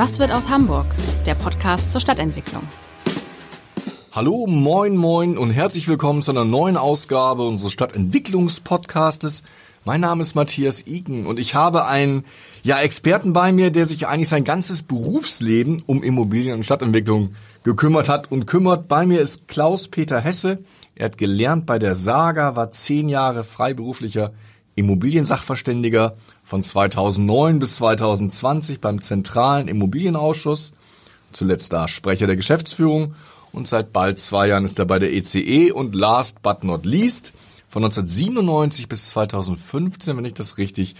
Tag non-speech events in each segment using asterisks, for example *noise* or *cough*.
Was wird aus Hamburg? Der Podcast zur Stadtentwicklung. Hallo, moin, moin und herzlich willkommen zu einer neuen Ausgabe unseres Stadtentwicklungspodcastes. Mein Name ist Matthias Iken und ich habe einen ja, Experten bei mir, der sich eigentlich sein ganzes Berufsleben um Immobilien und Stadtentwicklung gekümmert hat und kümmert. Bei mir ist Klaus-Peter Hesse. Er hat gelernt bei der Saga, war zehn Jahre freiberuflicher Immobiliensachverständiger von 2009 bis 2020 beim Zentralen Immobilienausschuss, zuletzt da Sprecher der Geschäftsführung und seit bald zwei Jahren ist er bei der ECE e und last but not least von 1997 bis 2015, wenn ich das richtig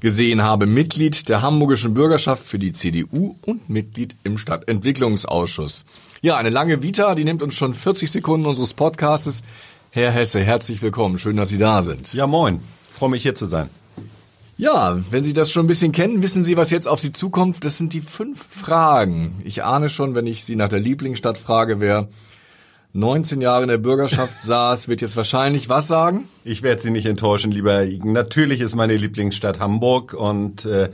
gesehen habe, Mitglied der Hamburgischen Bürgerschaft für die CDU und Mitglied im Stadtentwicklungsausschuss. Ja, eine lange Vita, die nimmt uns schon 40 Sekunden unseres Podcastes. Herr Hesse, herzlich willkommen. Schön, dass Sie da sind. Ja, moin. Freue mich hier zu sein. Ja, wenn Sie das schon ein bisschen kennen, wissen Sie, was jetzt auf Sie zukommt. Das sind die fünf Fragen. Ich ahne schon, wenn ich Sie nach der Lieblingsstadt frage, wer 19 Jahre in der Bürgerschaft *laughs* saß, wird jetzt wahrscheinlich was sagen? Ich werde Sie nicht enttäuschen, lieber Herr Igen. Natürlich ist meine Lieblingsstadt Hamburg und äh,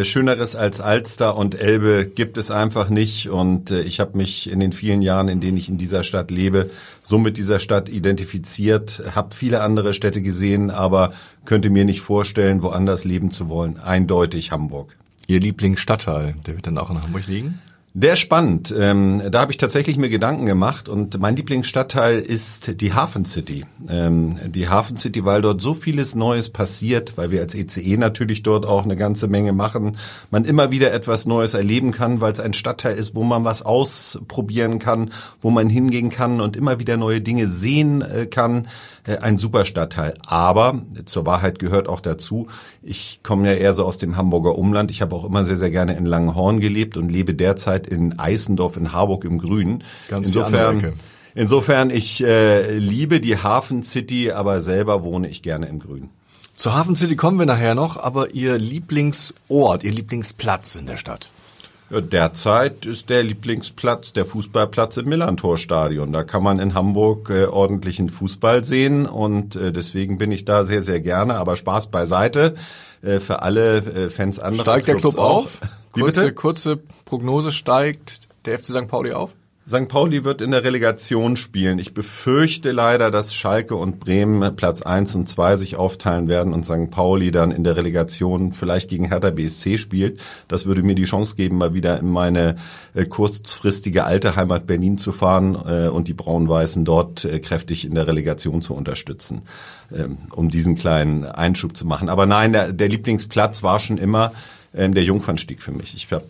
Schöneres als Alster und Elbe gibt es einfach nicht. Und äh, ich habe mich in den vielen Jahren, in denen ich in dieser Stadt lebe, so mit dieser Stadt identifiziert, habe viele andere Städte gesehen, aber könnte mir nicht vorstellen, woanders leben zu wollen. Eindeutig Hamburg. Ihr Lieblingsstadtteil, der wird dann auch in Hamburg liegen? Der spannend. Ähm, da habe ich tatsächlich mir Gedanken gemacht und mein Lieblingsstadtteil ist die Hafen City. Ähm, die Hafen City, weil dort so vieles Neues passiert, weil wir als ECE e natürlich dort auch eine ganze Menge machen, man immer wieder etwas Neues erleben kann, weil es ein Stadtteil ist, wo man was ausprobieren kann, wo man hingehen kann und immer wieder neue Dinge sehen äh, kann. Äh, ein super Stadtteil. Aber zur Wahrheit gehört auch dazu, ich komme ja eher so aus dem Hamburger Umland. Ich habe auch immer sehr, sehr gerne in Langenhorn gelebt und lebe derzeit in Eisendorf in Harburg im Grünen. Ganz insofern, insofern ich äh, liebe die Hafen City, aber selber wohne ich gerne im Grünen. Zur Hafen City kommen wir nachher noch, aber Ihr Lieblingsort, Ihr Lieblingsplatz in der Stadt? Derzeit ist der Lieblingsplatz der Fußballplatz im Millantor-Stadion. Da kann man in Hamburg äh, ordentlichen Fußball sehen und äh, deswegen bin ich da sehr, sehr gerne. Aber Spaß beiseite äh, für alle äh, Fans anderer Steigt der Club auf? Wie kurze, kurze Prognose, steigt der FC St. Pauli auf? St. Pauli wird in der Relegation spielen. Ich befürchte leider, dass Schalke und Bremen Platz eins und zwei sich aufteilen werden und St. Pauli dann in der Relegation vielleicht gegen Hertha BSC spielt. Das würde mir die Chance geben, mal wieder in meine äh, kurzfristige alte Heimat Berlin zu fahren äh, und die Braun-Weißen dort äh, kräftig in der Relegation zu unterstützen, ähm, um diesen kleinen Einschub zu machen. Aber nein, der, der Lieblingsplatz war schon immer ähm, der Jungfernstieg für mich. Ich habe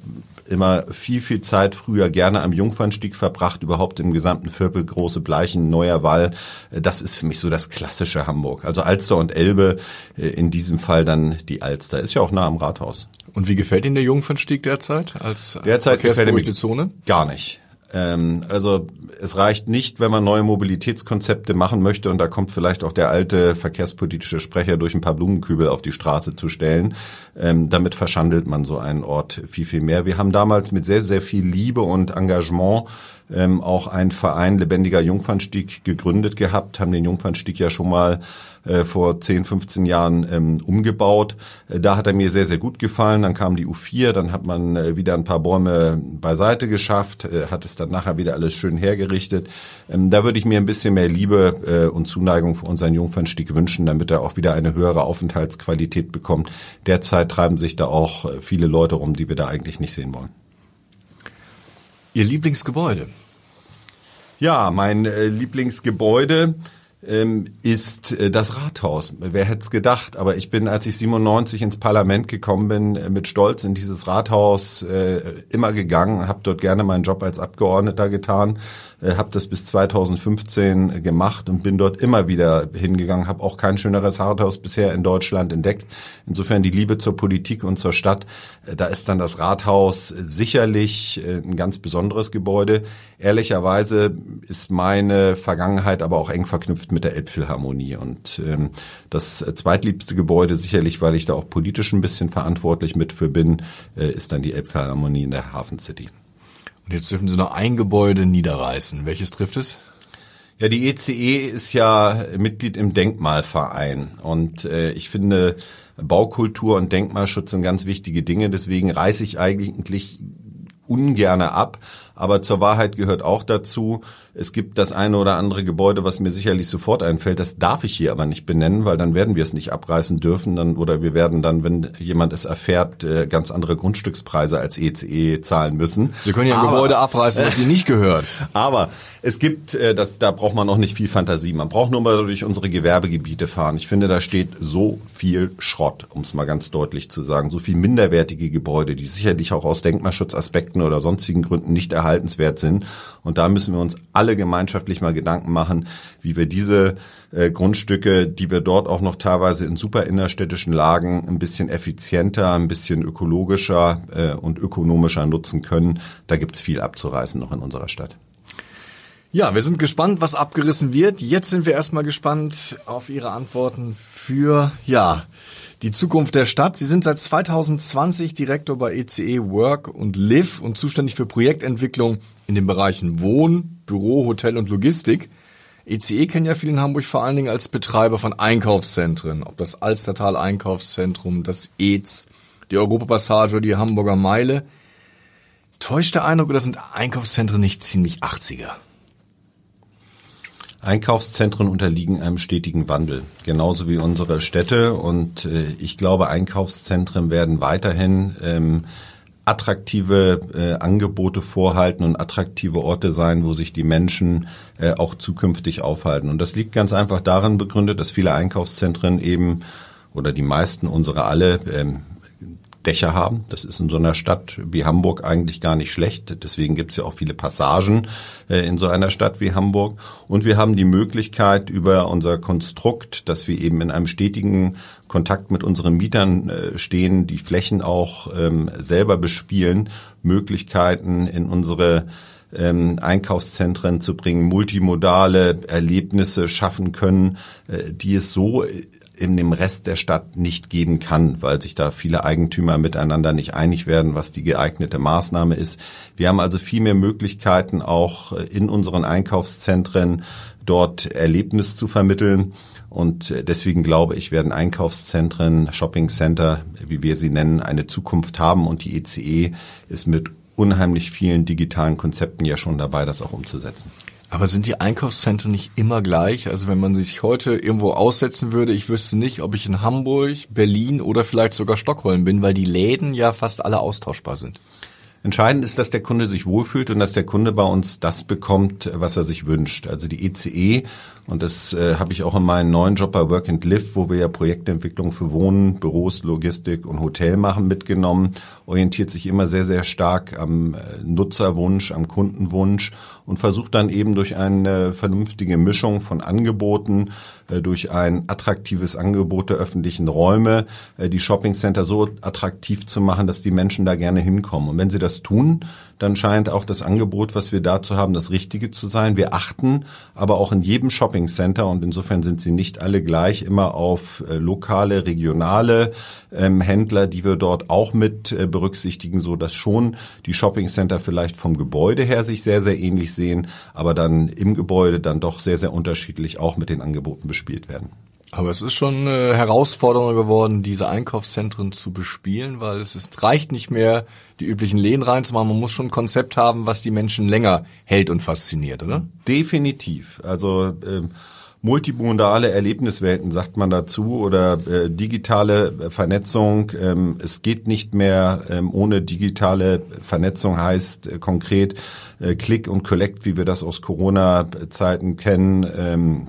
immer viel, viel Zeit früher gerne am Jungfernstieg verbracht, überhaupt im gesamten Viertel, Große Bleichen, Neuer Wall. Das ist für mich so das klassische Hamburg. Also Alster und Elbe, äh, in diesem Fall dann die Alster. Ist ja auch nah am Rathaus. Und wie gefällt Ihnen der Jungfernstieg derzeit als derzeit verkehrsberuhigte Zone? Gar nicht. Ähm, also es reicht nicht, wenn man neue Mobilitätskonzepte machen möchte und da kommt vielleicht auch der alte verkehrspolitische Sprecher durch ein paar Blumenkübel auf die Straße zu stellen. Ähm, damit verschandelt man so einen Ort viel, viel mehr. Wir haben damals mit sehr, sehr viel Liebe und Engagement ähm, auch einen Verein Lebendiger Jungfernstieg gegründet gehabt, haben den Jungfernstieg ja schon mal äh, vor 10, 15 Jahren ähm, umgebaut. Äh, da hat er mir sehr, sehr gut gefallen. Dann kam die U4, dann hat man äh, wieder ein paar Bäume beiseite geschafft, äh, hat es dann nachher wieder alles schön hergerichtet. Ähm, da würde ich mir ein bisschen mehr Liebe und Zuneigung für unseren Jungfernstieg wünschen, damit er auch wieder eine höhere Aufenthaltsqualität bekommt. Derzeit treiben sich da auch viele Leute rum, die wir da eigentlich nicht sehen wollen. Ihr Lieblingsgebäude? Ja, mein äh, Lieblingsgebäude ist äh, das Rathaus. Wer hätte es gedacht? Aber ich bin, als ich 97 ins Parlament gekommen bin, äh, mit Stolz in dieses Rathaus äh, immer gegangen, habe dort gerne meinen Job als Abgeordneter getan, äh, habe das bis 2015 gemacht und bin dort immer wieder hingegangen, habe auch kein schöneres Rathaus bisher in Deutschland entdeckt. Insofern die Liebe zur Politik und zur Stadt, äh, da ist dann das Rathaus sicherlich äh, ein ganz besonderes Gebäude. Ehrlicherweise ist meine Vergangenheit aber auch eng verknüpft mit der Elbphilharmonie und ähm, das zweitliebste Gebäude sicherlich, weil ich da auch politisch ein bisschen verantwortlich mit für bin, äh, ist dann die Elbphilharmonie in der Hafen City. Und jetzt dürfen Sie noch ein Gebäude niederreißen. Welches trifft es? Ja, die ECE e ist ja Mitglied im Denkmalverein und äh, ich finde Baukultur und Denkmalschutz sind ganz wichtige Dinge. Deswegen reiße ich eigentlich ungerne ab. Aber zur Wahrheit gehört auch dazu, es gibt das eine oder andere Gebäude, was mir sicherlich sofort einfällt. Das darf ich hier aber nicht benennen, weil dann werden wir es nicht abreißen dürfen. Dann, oder wir werden dann, wenn jemand es erfährt, äh, ganz andere Grundstückspreise als ECE e zahlen müssen. Sie können ja ein aber, Gebäude abreißen, was Ihnen nicht gehört. *laughs* Aber es gibt, äh, das, da braucht man noch nicht viel Fantasie. Man braucht nur mal durch unsere Gewerbegebiete fahren. Ich finde, da steht so viel Schrott, um es mal ganz deutlich zu sagen. So viel minderwertige Gebäude, die sicherlich auch aus Denkmalschutzaspekten oder sonstigen Gründen nicht erhaltenswert sind. Und da müssen wir uns alle gemeinschaftlich mal Gedanken machen, wie wir diese äh, Grundstücke, die wir dort auch noch teilweise in super innerstädtischen Lagen ein bisschen effizienter, ein bisschen ökologischer äh, und ökonomischer nutzen können. Da gibt's viel abzureißen noch in unserer Stadt. Ja, wir sind gespannt, was abgerissen wird. Jetzt sind wir erstmal gespannt auf Ihre Antworten für, ja, die Zukunft der Stadt. Sie sind seit 2020 Direktor bei ECE e Work und Live und zuständig für Projektentwicklung in den Bereichen Wohn, Büro, Hotel und Logistik. ECE e kennen ja viele in Hamburg vor allen Dingen als Betreiber von Einkaufszentren, ob das Alstertal Einkaufszentrum, das EZ, die Europapassage, die Hamburger Meile. Täuscht der Eindruck, das sind Einkaufszentren nicht ziemlich 80er? Einkaufszentren unterliegen einem stetigen Wandel, genauso wie unsere Städte. Und äh, ich glaube, Einkaufszentren werden weiterhin ähm, attraktive äh, Angebote vorhalten und attraktive Orte sein, wo sich die Menschen äh, auch zukünftig aufhalten. Und das liegt ganz einfach darin begründet, dass viele Einkaufszentren eben oder die meisten unsere alle ähm, Dächer haben. Das ist in so einer Stadt wie Hamburg eigentlich gar nicht schlecht. Deswegen gibt es ja auch viele Passagen äh, in so einer Stadt wie Hamburg. Und wir haben die Möglichkeit über unser Konstrukt, dass wir eben in einem stetigen Kontakt mit unseren Mietern äh, stehen, die Flächen auch ähm, selber bespielen, Möglichkeiten in unsere ähm, Einkaufszentren zu bringen, multimodale Erlebnisse schaffen können, äh, die es so in dem Rest der Stadt nicht geben kann, weil sich da viele Eigentümer miteinander nicht einig werden, was die geeignete Maßnahme ist. Wir haben also viel mehr Möglichkeiten auch in unseren Einkaufszentren dort Erlebnis zu vermitteln. Und deswegen glaube ich, werden Einkaufszentren, Shoppingcenter, wie wir sie nennen, eine Zukunft haben. Und die ECE e ist mit unheimlich vielen digitalen Konzepten ja schon dabei, das auch umzusetzen. Aber sind die Einkaufszentren nicht immer gleich? Also wenn man sich heute irgendwo aussetzen würde, ich wüsste nicht, ob ich in Hamburg, Berlin oder vielleicht sogar Stockholm bin, weil die Läden ja fast alle austauschbar sind. Entscheidend ist, dass der Kunde sich wohlfühlt und dass der Kunde bei uns das bekommt, was er sich wünscht. Also die ECE, e, und das äh, habe ich auch in meinem neuen Job bei Work and Live, wo wir ja Projektentwicklung für Wohnen, Büros, Logistik und Hotel machen, mitgenommen, orientiert sich immer sehr, sehr stark am äh, Nutzerwunsch, am Kundenwunsch und versucht dann eben durch eine vernünftige Mischung von Angeboten, äh, durch ein attraktives Angebot der öffentlichen Räume, äh, die Shoppingcenter so attraktiv zu machen, dass die Menschen da gerne hinkommen. Und wenn sie das tun, dann scheint auch das Angebot, was wir dazu haben, das Richtige zu sein. Wir achten aber auch in jedem Shoppingcenter und insofern sind sie nicht alle gleich immer auf äh, lokale, regionale ähm, Händler, die wir dort auch mit äh, berücksichtigen, so dass schon die Shoppingcenter vielleicht vom Gebäude her sich sehr, sehr ähnlich sehen, aber dann im Gebäude dann doch sehr, sehr unterschiedlich auch mit den Angeboten bespielt werden. Aber es ist schon eine Herausforderung geworden, diese Einkaufszentren zu bespielen, weil es ist, reicht nicht mehr, die üblichen Läden reinzumachen. Man muss schon ein Konzept haben, was die Menschen länger hält und fasziniert, oder? Definitiv. Also ähm, multimodale Erlebniswelten sagt man dazu oder äh, digitale Vernetzung. Ähm, es geht nicht mehr ähm, ohne digitale Vernetzung heißt äh, konkret äh, Click und Collect, wie wir das aus Corona-Zeiten kennen. Ähm,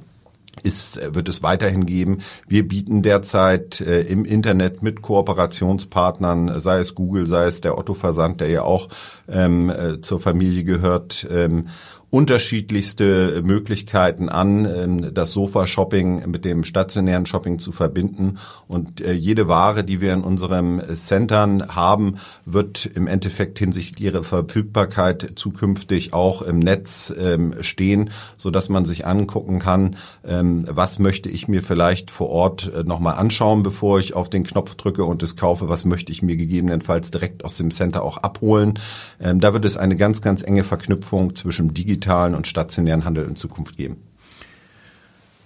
ist, wird es weiterhin geben. Wir bieten derzeit äh, im Internet mit Kooperationspartnern, sei es Google, sei es der Otto Versand, der ja auch ähm, äh, zur Familie gehört, ähm, unterschiedlichste Möglichkeiten an, ähm, das Sofa-Shopping mit dem stationären Shopping zu verbinden. Und äh, jede Ware, die wir in unserem Centern haben, wird im Endeffekt hinsichtlich ihrer Verfügbarkeit zukünftig auch im Netz ähm, stehen, so dass man sich angucken kann, ähm, was möchte ich mir vielleicht vor Ort äh, nochmal anschauen, bevor ich auf den Knopf drücke und es kaufe, was möchte ich mir gegebenenfalls direkt aus dem Center auch abholen. Da wird es eine ganz, ganz enge Verknüpfung zwischen digital digitalen und stationären Handel in Zukunft geben.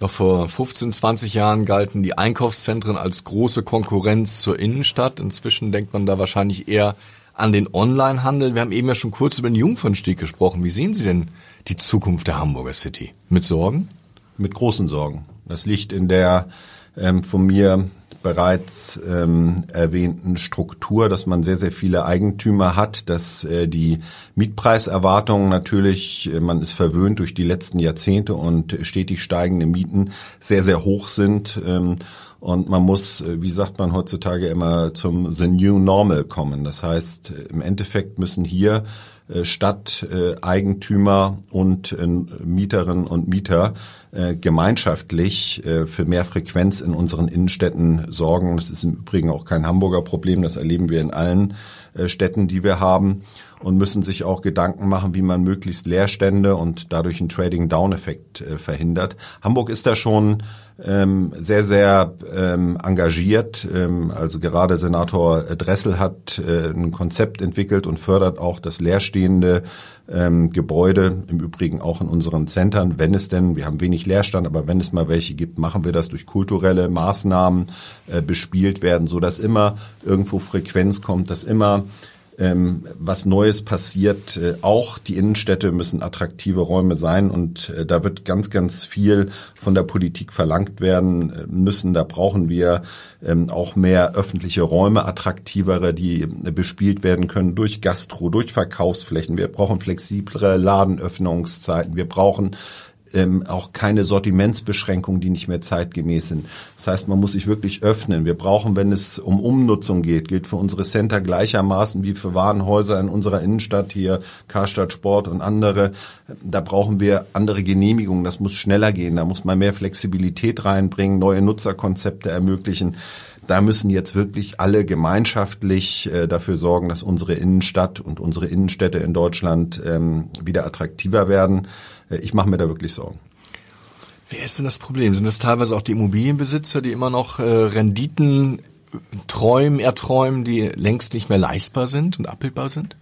Noch vor 15, 20 Jahren galten die Einkaufszentren als große Konkurrenz zur Innenstadt. Inzwischen denkt man da wahrscheinlich eher an den Onlinehandel. Wir haben eben ja schon kurz über den Jungfernstieg gesprochen. Wie sehen Sie denn die Zukunft der Hamburger City? Mit Sorgen? Mit großen Sorgen. Das liegt in der ähm, von mir bereits ähm, erwähnten Struktur, dass man sehr, sehr viele Eigentümer hat, dass äh, die Mietpreiserwartungen natürlich, äh, man ist verwöhnt durch die letzten Jahrzehnte und stetig steigende Mieten sehr, sehr hoch sind. Ähm, und man muss, äh, wie sagt man heutzutage immer, zum The New Normal kommen. Das heißt, äh, im Endeffekt müssen hier äh, Stadteigentümer und Mieterinnen und Mieter gemeinschaftlich für mehr Frequenz in unseren Innenstädten sorgen. Das ist im Übrigen auch kein Hamburger Problem, das erleben wir in allen Städten, die wir haben und müssen sich auch Gedanken machen, wie man möglichst Leerstände und dadurch einen Trading-Down-Effekt verhindert. Hamburg ist da schon ähm, sehr, sehr ähm, engagiert. Ähm, also gerade Senator Dressel hat äh, ein Konzept entwickelt und fördert auch das leerstehende ähm, Gebäude, im Übrigen auch in unseren Zentren, wenn es denn, wir haben wenig Leerstand, aber wenn es mal welche gibt, machen wir das durch kulturelle Maßnahmen äh, bespielt werden, so dass immer irgendwo Frequenz kommt, dass immer ähm, was Neues passiert. Äh, auch die Innenstädte müssen attraktive Räume sein und äh, da wird ganz, ganz viel von der Politik verlangt werden äh, müssen. Da brauchen wir ähm, auch mehr öffentliche Räume, attraktivere, die äh, bespielt werden können durch Gastro, durch Verkaufsflächen. Wir brauchen flexiblere Ladenöffnungszeiten. Wir brauchen ähm, auch keine Sortimentsbeschränkungen, die nicht mehr zeitgemäß sind. Das heißt, man muss sich wirklich öffnen. Wir brauchen, wenn es um Umnutzung geht, gilt für unsere Center gleichermaßen wie für Warenhäuser in unserer Innenstadt hier, Karstadt Sport und andere. Da brauchen wir andere Genehmigungen. Das muss schneller gehen. Da muss man mehr Flexibilität reinbringen, neue Nutzerkonzepte ermöglichen da müssen jetzt wirklich alle gemeinschaftlich äh, dafür sorgen, dass unsere Innenstadt und unsere Innenstädte in Deutschland ähm, wieder attraktiver werden. Äh, ich mache mir da wirklich Sorgen. Wer ist denn das Problem? Sind das teilweise auch die Immobilienbesitzer, die immer noch äh, Renditen träumen, erträumen, die längst nicht mehr leistbar sind und abbildbar sind?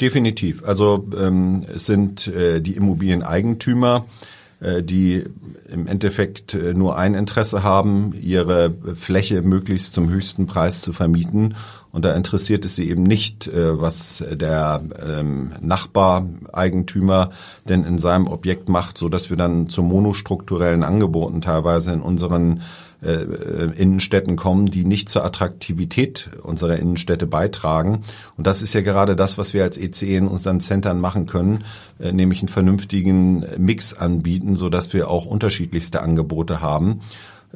Definitiv. Also ähm, es sind äh, die Immobilieneigentümer, äh, die im Endeffekt äh, nur ein Interesse haben, ihre Fläche möglichst zum höchsten Preis zu vermieten. Und da interessiert es sie eben nicht, äh, was der ähm, Nachbareigentümer denn in seinem Objekt macht, so dass wir dann zu monostrukturellen Angeboten teilweise in unseren äh, Innenstädten kommen, die nicht zur Attraktivität unserer Innenstädte beitragen. Und das ist ja gerade das, was wir als ECE in unseren Centern machen können, äh, nämlich einen vernünftigen Mix anbieten, so dass wir auch unterschiedlichste Angebote haben.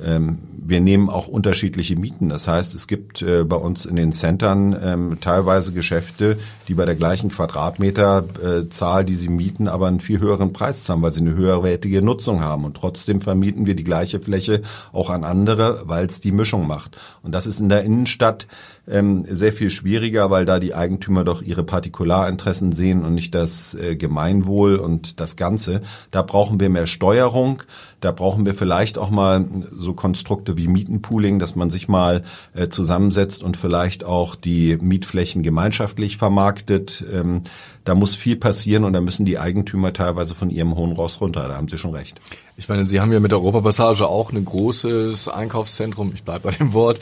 Ähm, wir nehmen auch unterschiedliche Mieten. Das heißt, es gibt äh, bei uns in den Centern ähm, teilweise Geschäfte, die bei der gleichen Quadratmeterzahl, die sie mieten, aber einen viel höheren Preis zahlen, weil sie eine höherwertige Nutzung haben. Und trotzdem vermieten wir die gleiche Fläche auch an andere, weil es die Mischung macht. Und das ist in der Innenstadt ähm, sehr viel schwieriger, weil da die Eigentümer doch ihre Partikularinteressen sehen und nicht das äh, Gemeinwohl und das Ganze. Da brauchen wir mehr Steuerung. Da brauchen wir vielleicht auch mal so Konstrukte wie Mietenpooling, dass man sich mal äh, zusammensetzt und vielleicht auch die Mietflächen gemeinschaftlich vermarktet. Ähm, da muss viel passieren und da müssen die Eigentümer teilweise von ihrem hohen Ross runter. Da haben Sie schon recht. Ich meine, Sie haben ja mit der Europapassage auch ein großes Einkaufszentrum, ich bleibe bei dem Wort,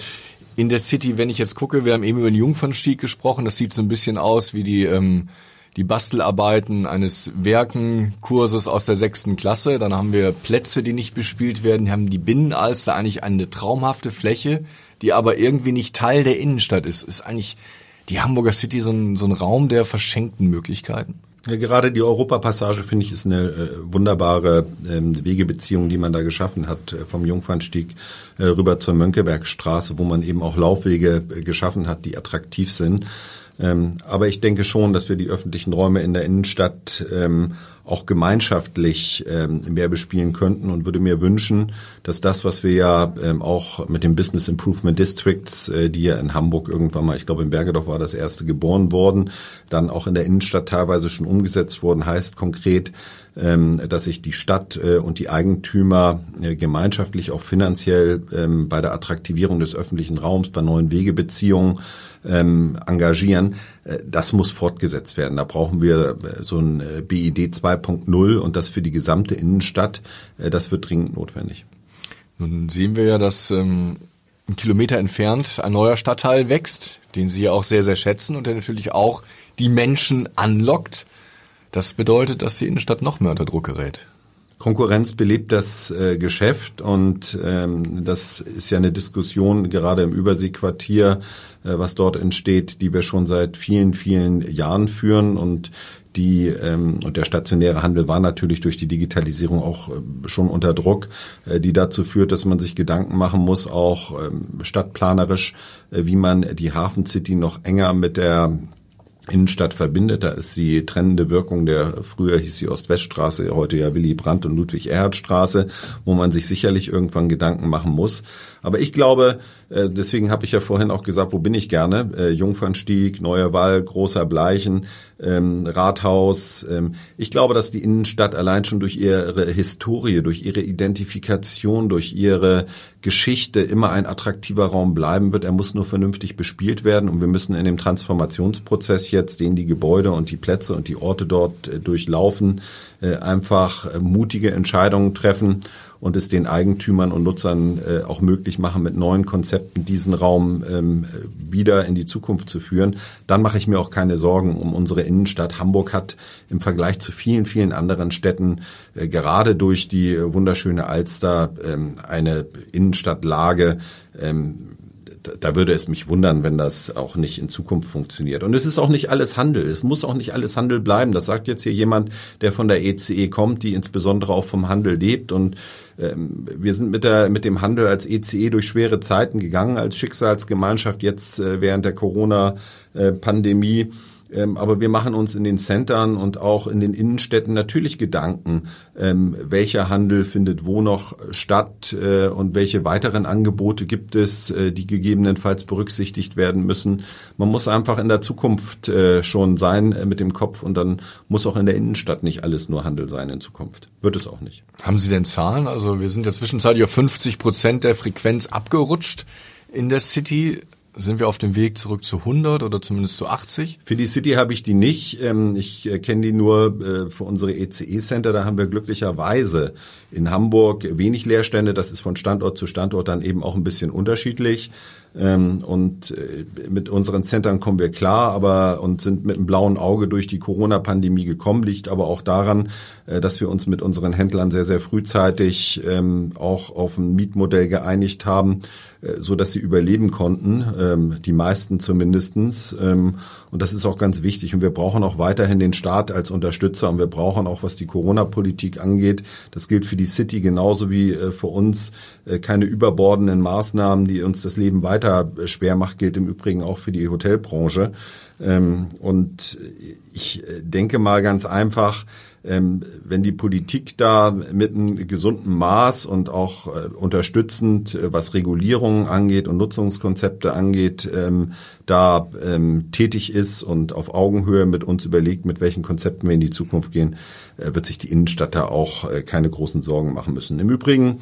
in der City, wenn ich jetzt gucke, wir haben eben über den Jungfernstieg gesprochen, das sieht so ein bisschen aus wie die, ähm, die Bastelarbeiten eines Werkenkurses aus der sechsten Klasse. Dann haben wir Plätze, die nicht bespielt werden, wir haben die Binnenalster, eigentlich eine traumhafte Fläche, die aber irgendwie nicht Teil der Innenstadt ist. Ist eigentlich die Hamburger City so ein, so ein Raum der verschenkten Möglichkeiten? Ja, gerade die Europapassage finde ich ist eine äh, wunderbare ähm, Wegebeziehung, die man da geschaffen hat äh, vom Jungfernstieg äh, rüber zur Mönckebergstraße, wo man eben auch Laufwege äh, geschaffen hat, die attraktiv sind. Ähm, aber ich denke schon, dass wir die öffentlichen Räume in der Innenstadt ähm, auch gemeinschaftlich ähm, mehr bespielen könnten und würde mir wünschen, dass das, was wir ja ähm, auch mit den Business Improvement Districts, äh, die ja in Hamburg irgendwann mal, ich glaube in Bergedorf war das erste geboren worden, dann auch in der Innenstadt teilweise schon umgesetzt worden, heißt konkret, dass sich die Stadt äh, und die Eigentümer äh, gemeinschaftlich auch finanziell ähm, bei der Attraktivierung des öffentlichen Raums, bei neuen Wegebeziehungen ähm, engagieren. Äh, das muss fortgesetzt werden. Da brauchen wir äh, so ein äh, BID 2.0 und das für die gesamte Innenstadt. Das wird dringend notwendig. Nun sehen wir ja, dass ähm, einen Kilometer entfernt ein neuer Stadtteil wächst, den Sie ja auch sehr, sehr schätzen und der natürlich auch die Menschen anlockt. Das bedeutet, dass die Innenstadt noch mehr unter Druck gerät. Konkurrenz belebt das äh, Geschäft und ähm, das ist ja eine Diskussion gerade im Überseequartier, äh, was dort entsteht, die wir schon seit vielen, vielen Jahren führen und die ähm, und der stationäre Handel war natürlich durch die Digitalisierung auch äh, schon unter Druck, äh, die dazu führt, dass man sich Gedanken machen muss, auch ähm, stadtplanerisch, äh, wie man die Hafen City noch enger mit der Innenstadt verbindet. Da ist die trennende Wirkung der, früher hieß sie Ost-West-Straße, heute ja Willy Brandt und Ludwig-Erhard-Straße, wo man sich sicherlich irgendwann Gedanken machen muss. Aber ich glaube, äh, deswegen habe ich ja vorhin auch gesagt, wo bin ich gerne? Äh, Jungfernstieg, Neuer Wall, Großer Bleichen, ähm, Rathaus. Ähm, ich glaube, dass die Innenstadt allein schon durch ihre Historie, durch ihre Identifikation, durch ihre Geschichte immer ein attraktiver Raum bleiben wird. Er muss nur vernünftig bespielt werden und wir müssen in dem Transformationsprozess jetzt, den die Gebäude und die Plätze und die Orte dort äh, durchlaufen, einfach äh, mutige Entscheidungen treffen und es den Eigentümern und Nutzern äh, auch möglich machen, mit neuen Konzepten diesen Raum ähm, wieder in die Zukunft zu führen, dann mache ich mir auch keine Sorgen um unsere Innenstadt. Hamburg hat im Vergleich zu vielen, vielen anderen Städten äh, gerade durch die wunderschöne Alster ähm, eine Innenstadtlage, ähm, da würde es mich wundern, wenn das auch nicht in Zukunft funktioniert. Und es ist auch nicht alles Handel. Es muss auch nicht alles Handel bleiben. Das sagt jetzt hier jemand, der von der ECE e kommt, die insbesondere auch vom Handel lebt. Und ähm, wir sind mit, der, mit dem Handel als ECE e durch schwere Zeiten gegangen, als Schicksalsgemeinschaft jetzt äh, während der Corona-Pandemie. Äh, ähm, aber wir machen uns in den Centern und auch in den Innenstädten natürlich Gedanken, ähm, welcher Handel findet wo noch statt äh, und welche weiteren Angebote gibt es, äh, die gegebenenfalls berücksichtigt werden müssen. Man muss einfach in der Zukunft äh, schon sein äh, mit dem Kopf und dann muss auch in der Innenstadt nicht alles nur Handel sein in Zukunft. Wird es auch nicht. Haben Sie denn Zahlen? Also wir sind ja zwischenzeitlich auf 50 Prozent der Frequenz abgerutscht in der City. Sind wir auf dem Weg zurück zu 100 oder zumindest zu 80? Für die City habe ich die nicht. Ähm, ich äh, kenne die nur äh, für unsere ECE-Center. Da haben wir glücklicherweise in Hamburg wenig Leerstände. Das ist von Standort zu Standort dann eben auch ein bisschen unterschiedlich. Ähm, und äh, mit unseren Centern kommen wir klar, aber und sind mit einem blauen Auge durch die Corona-Pandemie gekommen, liegt aber auch daran, dass wir uns mit unseren Händlern sehr, sehr frühzeitig ähm, auch auf ein Mietmodell geeinigt haben, so dass sie überleben konnten, ähm, die meisten zumindestens. Ähm, und das ist auch ganz wichtig. Und wir brauchen auch weiterhin den Staat als Unterstützer und wir brauchen auch, was die Corona-Politik angeht, das gilt für die City genauso wie äh, für uns, äh, keine überbordenden Maßnahmen, die uns das Leben weiter äh, schwer macht, gilt im Übrigen auch für die Hotelbranche. Ähm, und ich denke mal ganz einfach, ähm, wenn die Politik da mit einem gesunden Maß und auch äh, unterstützend, äh, was Regulierungen angeht und Nutzungskonzepte angeht, ähm, da ähm, tätig ist und auf Augenhöhe mit uns überlegt, mit welchen Konzepten wir in die Zukunft gehen, äh, wird sich die Innenstadt da auch äh, keine großen Sorgen machen müssen. Im Übrigen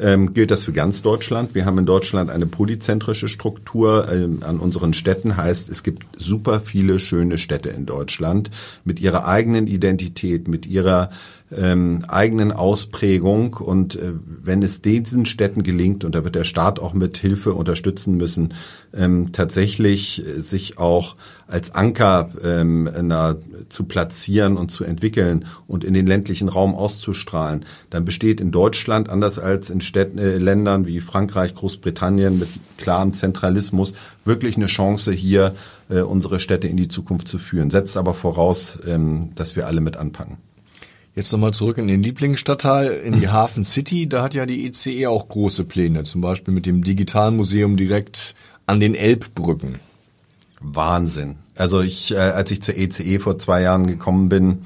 ähm, gilt das für ganz Deutschland. Wir haben in Deutschland eine polyzentrische Struktur ähm, an unseren Städten. Heißt, es gibt super viele schöne Städte in Deutschland mit ihrer eigenen Identität, mit ihrer ähm, eigenen Ausprägung. Und äh, wenn es diesen Städten gelingt, und da wird der Staat auch mit Hilfe unterstützen müssen, ähm, tatsächlich äh, sich auch als Anker ähm, na, zu platzieren und zu entwickeln und in den ländlichen Raum auszustrahlen, dann besteht in Deutschland, anders als in Städten, äh, Ländern wie Frankreich, Großbritannien mit klarem Zentralismus, wirklich eine Chance hier, äh, unsere Städte in die Zukunft zu führen. Setzt aber voraus, ähm, dass wir alle mit anpacken. Jetzt nochmal zurück in den Lieblingsstadtteil, in die Hafen City. Da hat ja die ECE e auch große Pläne, zum Beispiel mit dem Digitalmuseum direkt an den Elbbrücken. Wahnsinn. Also ich, äh, als ich zur ECE e vor zwei Jahren gekommen bin,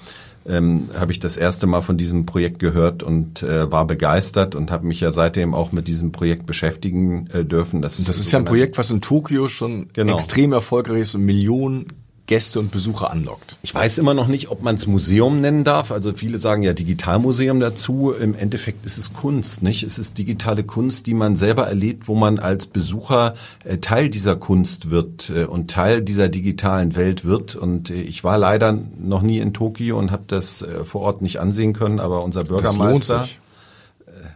ähm, habe ich das erste Mal von diesem Projekt gehört und äh, war begeistert und habe mich ja seitdem auch mit diesem Projekt beschäftigen äh, dürfen. Das, das ist ja ein Projekt, was in Tokio schon genau. extrem erfolgreich ist und Millionen Gäste und Besucher anlockt. Ich weiß immer noch nicht, ob man es Museum nennen darf. Also viele sagen ja Digitalmuseum dazu. Im Endeffekt ist es Kunst, nicht? Es ist digitale Kunst, die man selber erlebt, wo man als Besucher äh, Teil dieser Kunst wird äh, und Teil dieser digitalen Welt wird. Und äh, ich war leider noch nie in Tokio und habe das vor Ort nicht ansehen können, aber unser Bürgermeister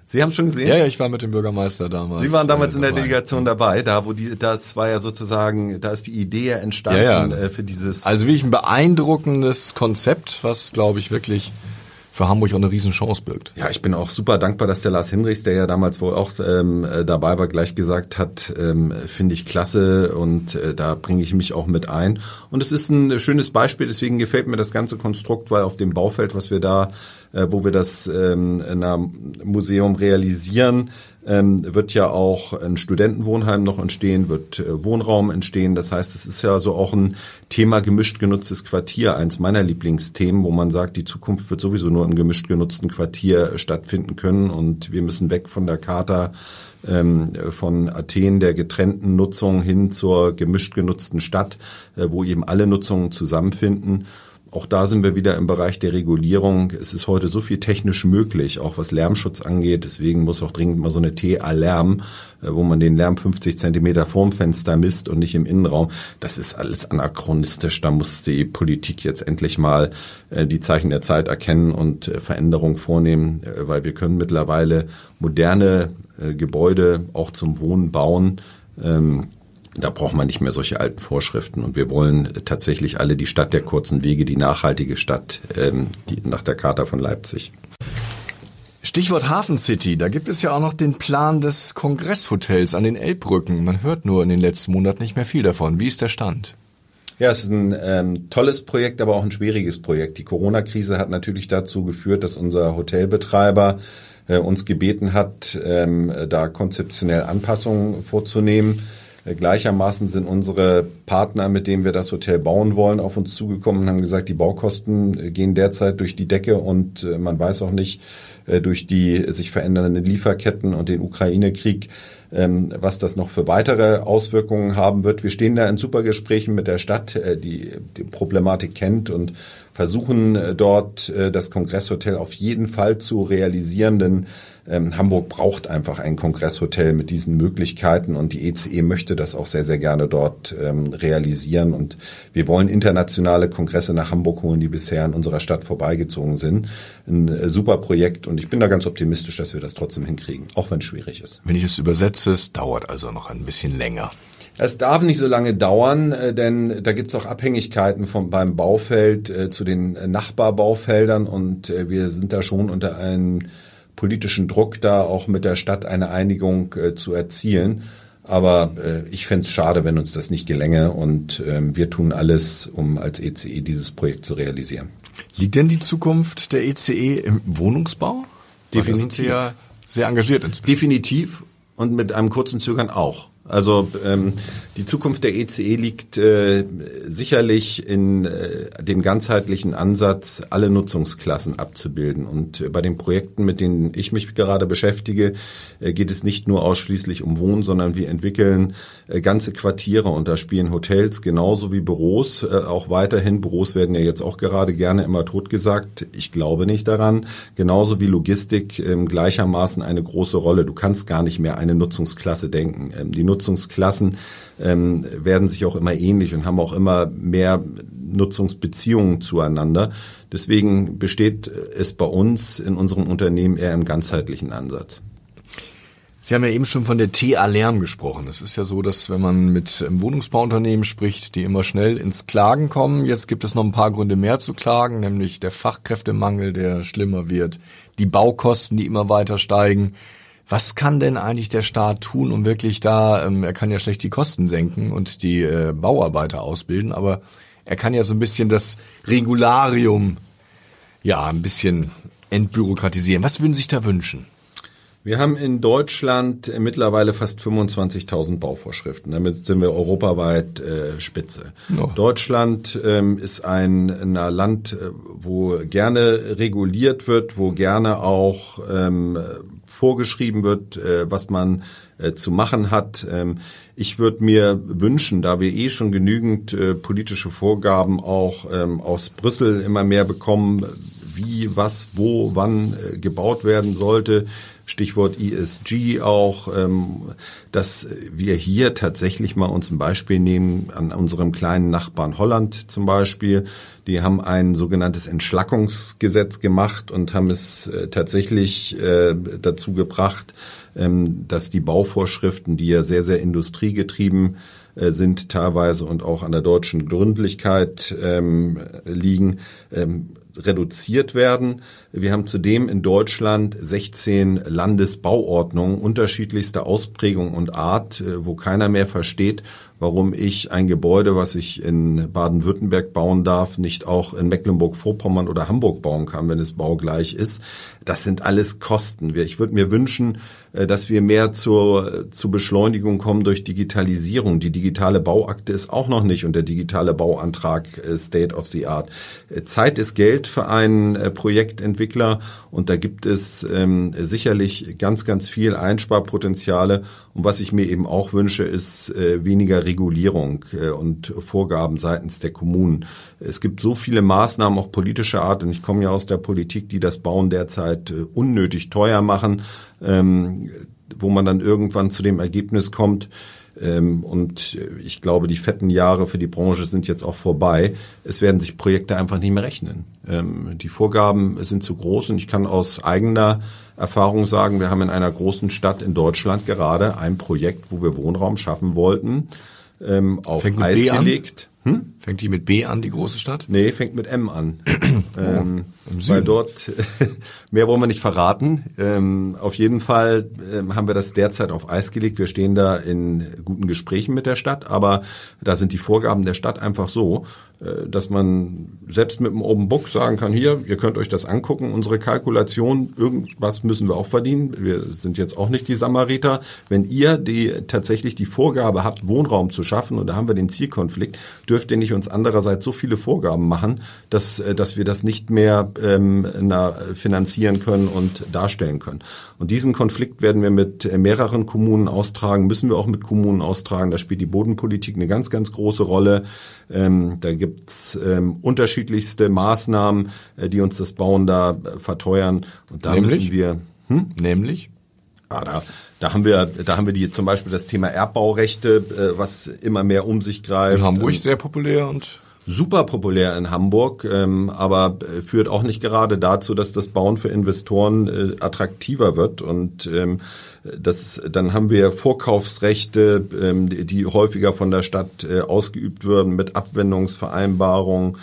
Sie haben schon gesehen? Ja, ja, ich war mit dem Bürgermeister damals. Sie waren damals äh, in der dabei. Delegation dabei, da wo die, das war ja sozusagen, da ist die Idee entstanden Ja, ja. Äh, für dieses. Also wirklich ein beeindruckendes Konzept, was, glaube ich, wirklich für Hamburg auch eine Riesenchance birgt. Ja, ich bin auch super dankbar, dass der Lars Hinrichs, der ja damals wohl auch ähm, äh, dabei war, gleich gesagt hat, ähm, finde ich klasse und äh, da bringe ich mich auch mit ein. Und es ist ein schönes Beispiel, deswegen gefällt mir das ganze Konstrukt, weil auf dem Baufeld, was wir da, äh, wo wir das ähm, in einem Museum realisieren, ähm, wird ja auch ein Studentenwohnheim noch entstehen, wird äh, Wohnraum entstehen. Das heißt, es ist ja so auch ein Thema gemischt genutztes Quartier, eins meiner Lieblingsthemen, wo man sagt, die Zukunft wird sowieso nur im gemischt genutzten Quartier stattfinden können und wir müssen weg von der Charta ähm, von Athen der getrennten Nutzung hin zur gemischt genutzten Stadt, äh, wo eben alle Nutzungen zusammenfinden. Auch da sind wir wieder im Bereich der Regulierung. Es ist heute so viel technisch möglich, auch was Lärmschutz angeht. Deswegen muss auch dringend mal so eine TA-Lärm, äh, wo man den Lärm 50 Zentimeter vorm Fenster misst und nicht im Innenraum. Das ist alles anachronistisch. Da muss die Politik jetzt endlich mal äh, die Zeichen der Zeit erkennen und äh, Veränderungen vornehmen, weil wir können mittlerweile moderne Gebäude auch zum Wohnen bauen. Ähm, da braucht man nicht mehr solche alten Vorschriften. Und wir wollen tatsächlich alle die Stadt der kurzen Wege, die nachhaltige Stadt, ähm, die, nach der Charta von Leipzig. Stichwort Hafen City, da gibt es ja auch noch den Plan des Kongresshotels an den Elbbrücken. Man hört nur in den letzten Monaten nicht mehr viel davon. Wie ist der Stand? Ja, es ist ein ähm, tolles Projekt, aber auch ein schwieriges Projekt. Die Corona-Krise hat natürlich dazu geführt, dass unser Hotelbetreiber äh, uns gebeten hat, ähm, da konzeptionell Anpassungen vorzunehmen. Äh, Gleichermaßen sind unsere Partner, mit denen wir das Hotel bauen wollen, auf uns zugekommen und haben gesagt, die Baukosten äh, gehen derzeit durch die Decke und äh, man weiß auch nicht durch die sich verändernden Lieferketten und den Ukraine-Krieg, ähm, was das noch für weitere Auswirkungen haben wird. Wir stehen da in super Gesprächen mit der Stadt, die die Problematik kennt und versuchen dort das Kongresshotel auf jeden Fall zu realisieren, denn ähm, Hamburg braucht einfach ein Kongresshotel mit diesen Möglichkeiten und die ECE möchte das auch sehr, sehr gerne dort ähm, realisieren. Und wir wollen internationale Kongresse nach Hamburg holen, die bisher an unserer Stadt vorbeigezogen sind. Ein äh, super Projekt und ich bin da ganz optimistisch, dass wir das trotzdem hinkriegen, auch wenn es schwierig ist. Wenn ich es übersetze, es dauert also noch ein bisschen länger. Es darf nicht so lange dauern, äh, denn da gibt es auch Abhängigkeiten vom, beim Baufeld äh, zu den äh, Nachbarbaufeldern und äh, wir sind da schon unter einem politischen Druck, da auch mit der Stadt eine Einigung äh, zu erzielen. Aber äh, ich fände es schade, wenn uns das nicht gelänge und ähm, wir tun alles, um als ECE dieses Projekt zu realisieren. Liegt denn die Zukunft der ECE im Wohnungsbau? Weil da sind Sie Definitiv. ja sehr engagiert inzwischen. Definitiv und mit einem kurzen Zögern auch. Also ähm, die Zukunft der ECE liegt äh, sicherlich in äh, dem ganzheitlichen Ansatz, alle Nutzungsklassen abzubilden. Und äh, bei den Projekten, mit denen ich mich gerade beschäftige, äh, geht es nicht nur ausschließlich um Wohnen, sondern wir entwickeln äh, ganze Quartiere und da spielen Hotels genauso wie Büros äh, auch weiterhin. Büros werden ja jetzt auch gerade gerne immer totgesagt. Ich glaube nicht daran. Genauso wie Logistik ähm, gleichermaßen eine große Rolle. Du kannst gar nicht mehr eine Nutzungsklasse denken. Ähm, Nutzungsklassen ähm, werden sich auch immer ähnlich und haben auch immer mehr Nutzungsbeziehungen zueinander. Deswegen besteht es bei uns in unserem Unternehmen eher im ganzheitlichen Ansatz. Sie haben ja eben schon von der TA Lärm gesprochen. Es ist ja so, dass wenn man mit ähm, Wohnungsbauunternehmen spricht, die immer schnell ins Klagen kommen, jetzt gibt es noch ein paar Gründe mehr zu klagen, nämlich der Fachkräftemangel, der schlimmer wird, die Baukosten, die immer weiter steigen. Was kann denn eigentlich der Staat tun, um wirklich da, ähm, er kann ja schlecht die Kosten senken und die äh, Bauarbeiter ausbilden, aber er kann ja so ein bisschen das Regularium, ja, ein bisschen entbürokratisieren. Was würden Sie sich da wünschen? Wir haben in Deutschland mittlerweile fast 25.000 Bauvorschriften. Damit sind wir europaweit äh, Spitze. Ja. Deutschland ähm, ist ein, ein Land, äh, wo gerne reguliert wird, wo gerne auch ähm, vorgeschrieben wird, äh, was man äh, zu machen hat. Ähm, ich würde mir wünschen, da wir eh schon genügend äh, politische Vorgaben auch ähm, aus Brüssel immer mehr bekommen, wie, was, wo, wann äh, gebaut werden sollte, Stichwort ESG auch, ähm, dass wir hier tatsächlich mal uns ein Beispiel nehmen an unserem kleinen Nachbarn Holland zum Beispiel. Die haben ein sogenanntes Entschlackungsgesetz gemacht und haben es äh, tatsächlich äh, dazu gebracht, ähm, dass die Bauvorschriften, die ja sehr, sehr industriegetrieben äh, sind teilweise und auch an der deutschen Gründlichkeit ähm, liegen, ähm, reduziert werden. Wir haben zudem in Deutschland 16 Landesbauordnungen unterschiedlichster Ausprägung und Art, äh, wo keiner mehr versteht, warum ich ein Gebäude, was ich in Baden-Württemberg bauen darf, nicht auch in Mecklenburg-Vorpommern oder Hamburg bauen kann, wenn es baugleich ist. Das sind alles Kosten. Ich würde mir wünschen, dass wir mehr zur, zur Beschleunigung kommen durch Digitalisierung. Die digitale Bauakte ist auch noch nicht und der digitale Bauantrag äh, State of the Art. Äh, Zeit ist Geld für einen Projektentwickler und da gibt es ähm, sicherlich ganz, ganz viel Einsparpotenziale. Und was ich mir eben auch wünsche, ist äh, weniger Regulierung äh, und Vorgaben seitens der Kommunen. Es gibt so viele Maßnahmen, auch politischer Art, und ich komme ja aus der Politik, die das Bauen derzeit äh, unnötig teuer machen, ähm, wo man dann irgendwann zu dem Ergebnis kommt, ähm, und ich glaube, die fetten Jahre für die Branche sind jetzt auch vorbei. Es werden sich Projekte einfach nicht mehr rechnen. Ähm, die Vorgaben sind zu groß und ich kann aus eigener Erfahrung sagen, wir haben in einer großen Stadt in Deutschland gerade ein Projekt, wo wir Wohnraum schaffen wollten, ähm, auf Fängt Eis gelegt. Hm? Fängt die mit B an, die große Stadt? Nee, fängt mit M an. *clears throat* Oh, ähm, weil dort, *laughs* mehr wollen wir nicht verraten. Ähm, auf jeden Fall ähm, haben wir das derzeit auf Eis gelegt. Wir stehen da in guten Gesprächen mit der Stadt, aber da sind die Vorgaben der Stadt einfach so, dass man selbst mit dem Open Book sagen kann, hier, ihr könnt euch das angucken, unsere Kalkulation, irgendwas müssen wir auch verdienen. Wir sind jetzt auch nicht die Samariter. Wenn ihr die tatsächlich die Vorgabe habt, Wohnraum zu schaffen, und da haben wir den Zielkonflikt, dürft ihr nicht uns andererseits so viele Vorgaben machen, dass, äh, dass wir das nicht mehr ähm, na, finanzieren können und darstellen können. Und diesen Konflikt werden wir mit mehreren Kommunen austragen, müssen wir auch mit Kommunen austragen. Da spielt die Bodenpolitik eine ganz, ganz große Rolle. Ähm, da gibt's ähm, unterschiedlichste Maßnahmen, äh, die uns das Bauen da äh, verteuern. Und da Nämlich? müssen wir. Hm? Nämlich? Ah, da, da haben wir, da haben wir die zum Beispiel das Thema Erbbaurechte, äh, was immer mehr um sich greift. In Hamburg sehr populär und super populär in Hamburg, ähm, aber äh, führt auch nicht gerade dazu, dass das Bauen für Investoren äh, attraktiver wird. Und ähm, das, dann haben wir Vorkaufsrechte, ähm, die, häufiger von der Stadt äh, ausgeübt würden mit Abwendungsvereinbarungen,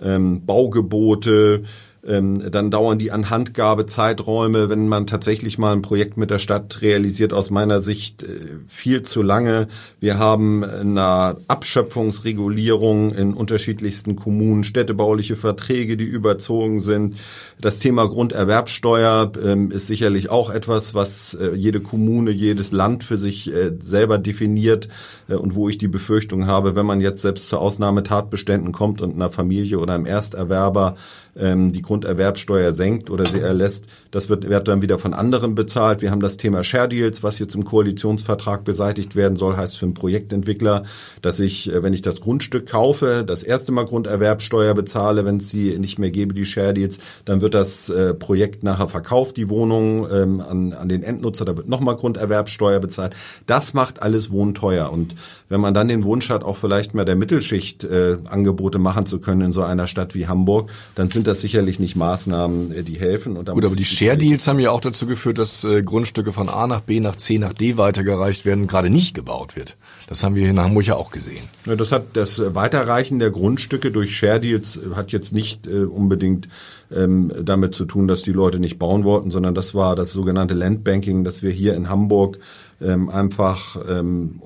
ähm, Baugebote ähm, dann dauern die Anhandgabezeiträume, wenn man tatsächlich mal ein Projekt mit der Stadt realisiert, aus meiner Sicht äh, viel zu lange. Wir haben eine Abschöpfungsregulierung in unterschiedlichsten Kommunen, städtebauliche Verträge, die überzogen sind. Das Thema Grunderwerbsteuer ähm, ist sicherlich auch etwas, was äh, jede Kommune, jedes Land für sich äh, selber definiert und wo ich die Befürchtung habe, wenn man jetzt selbst zu Ausnahmetatbeständen kommt und einer Familie oder einem Ersterwerber ähm, die Grunderwerbsteuer senkt oder sie erlässt, das wird, wird dann wieder von anderen bezahlt. Wir haben das Thema Share Deals, was jetzt im Koalitionsvertrag beseitigt werden soll, heißt für einen Projektentwickler, dass ich, äh, wenn ich das Grundstück kaufe, das erste Mal Grunderwerbsteuer bezahle, wenn es sie nicht mehr gebe, die Share Deals, dann wird das äh, Projekt nachher verkauft, die Wohnung ähm, an, an den Endnutzer, da wird nochmal Grunderwerbsteuer bezahlt. Das macht alles Wohnen teuer. Und wenn man dann den Wunsch hat, auch vielleicht mehr der Mittelschicht äh, Angebote machen zu können in so einer Stadt wie Hamburg, dann sind das sicherlich nicht Maßnahmen, äh, die helfen. Und Gut, aber die Share Deals haben ja auch dazu geführt, dass äh, Grundstücke von A nach B nach C nach D weitergereicht werden gerade nicht gebaut wird. Das haben wir in Hamburg ja auch gesehen. Ja, das hat das Weiterreichen der Grundstücke durch Share Deals hat jetzt nicht äh, unbedingt ähm, damit zu tun, dass die Leute nicht bauen wollten, sondern das war das sogenannte Landbanking, dass wir hier in Hamburg ähm, einfach ähm,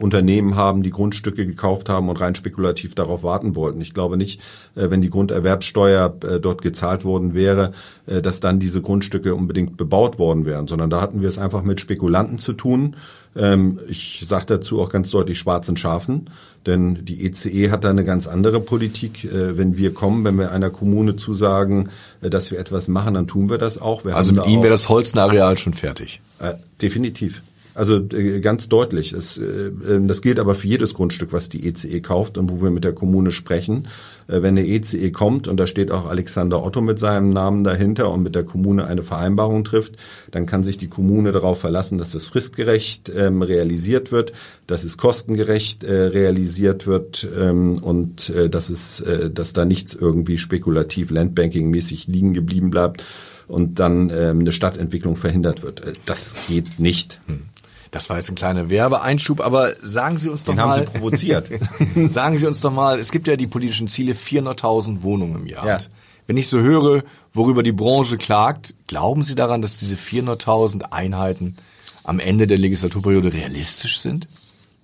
Unternehmen haben, die Grundstücke gekauft haben und rein spekulativ darauf warten wollten. Ich glaube nicht, äh, wenn die Grunderwerbsteuer äh, dort gezahlt worden wäre, äh, dass dann diese Grundstücke unbedingt bebaut worden wären, sondern da hatten wir es einfach mit Spekulanten zu tun. Ähm, ich sage dazu auch ganz deutlich schwarzen Schafen, denn die ECE hat da eine ganz andere Politik. Wenn wir kommen, wenn wir einer Kommune zusagen, dass wir etwas machen, dann tun wir das auch. Wir also mit Ihnen wäre das Holzenareal schon fertig? Äh, definitiv. Also äh, ganz deutlich. Es, äh, ähm, das gilt aber für jedes Grundstück, was die ECE kauft und wo wir mit der Kommune sprechen. Äh, wenn eine ECE kommt und da steht auch Alexander Otto mit seinem Namen dahinter und mit der Kommune eine Vereinbarung trifft, dann kann sich die Kommune darauf verlassen, dass das fristgerecht ähm, realisiert wird, dass es kostengerecht äh, realisiert wird ähm, und äh, dass es, äh, dass da nichts irgendwie spekulativ Landbanking-mäßig liegen geblieben bleibt und dann ähm, eine Stadtentwicklung verhindert wird. Das geht nicht. Hm. Das war jetzt ein kleiner Werbeeinschub, aber sagen Sie uns doch Den mal. haben Sie provoziert. *laughs* sagen Sie uns doch mal, es gibt ja die politischen Ziele 400.000 Wohnungen im Jahr. Ja. Wenn ich so höre, worüber die Branche klagt, glauben Sie daran, dass diese 400.000 Einheiten am Ende der Legislaturperiode realistisch sind?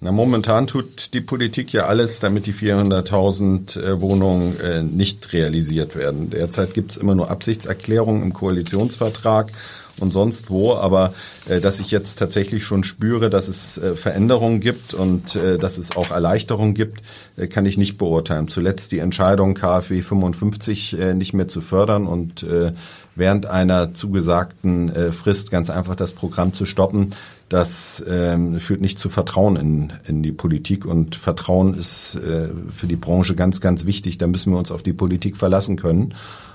Na, momentan tut die Politik ja alles, damit die 400.000 äh, Wohnungen äh, nicht realisiert werden. Derzeit gibt es immer nur Absichtserklärungen im Koalitionsvertrag und sonst wo, aber äh, dass ich jetzt tatsächlich schon spüre, dass es äh, Veränderungen gibt und äh, dass es auch Erleichterungen gibt, äh, kann ich nicht beurteilen. Zuletzt die Entscheidung, KfW 55 äh, nicht mehr zu fördern und äh, während einer zugesagten äh, Frist ganz einfach das Programm zu stoppen, das ähm, führt nicht zu Vertrauen in, in die Politik und Vertrauen ist äh, für die Branche ganz, ganz wichtig. Da müssen wir uns auf die Politik verlassen können.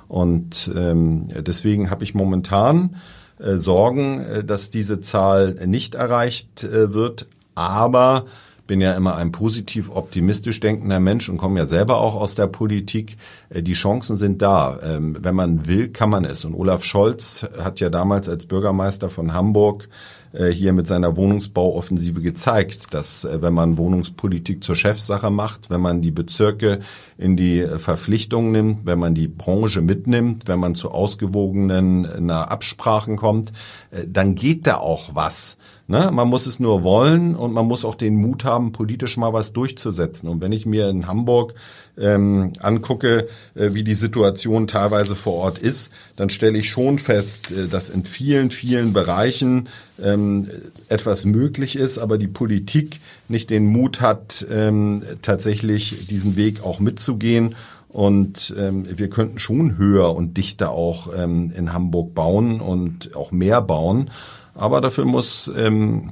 Und ähm, deswegen habe ich momentan äh, Sorgen, äh, dass diese Zahl nicht erreicht äh, wird. Aber bin ja immer ein positiv optimistisch denkender Mensch und komme ja selber auch aus der Politik. Die Chancen sind da. Ähm, wenn man will, kann man es. Und Olaf Scholz hat ja damals als Bürgermeister von Hamburg hier mit seiner Wohnungsbauoffensive gezeigt, dass äh, wenn man Wohnungspolitik zur Chefsache macht, wenn man die Bezirke in die äh, Verpflichtung nimmt, wenn man die Branche mitnimmt, wenn man zu ausgewogenen Absprachen kommt, dann geht da auch was. Ne? Man muss es nur wollen und man muss auch den Mut haben, politisch mal was durchzusetzen. Und wenn ich mir in Hamburg ähm, angucke, äh, wie die Situation teilweise vor Ort ist, dann stelle ich schon fest, äh, dass in vielen, vielen Bereichen ähm, etwas möglich ist, aber die Politik nicht den Mut hat, ähm, tatsächlich diesen Weg auch mitzugehen. Und ähm, wir könnten schon höher und dichter auch ähm, in Hamburg bauen und auch mehr bauen. Aber dafür muss ähm,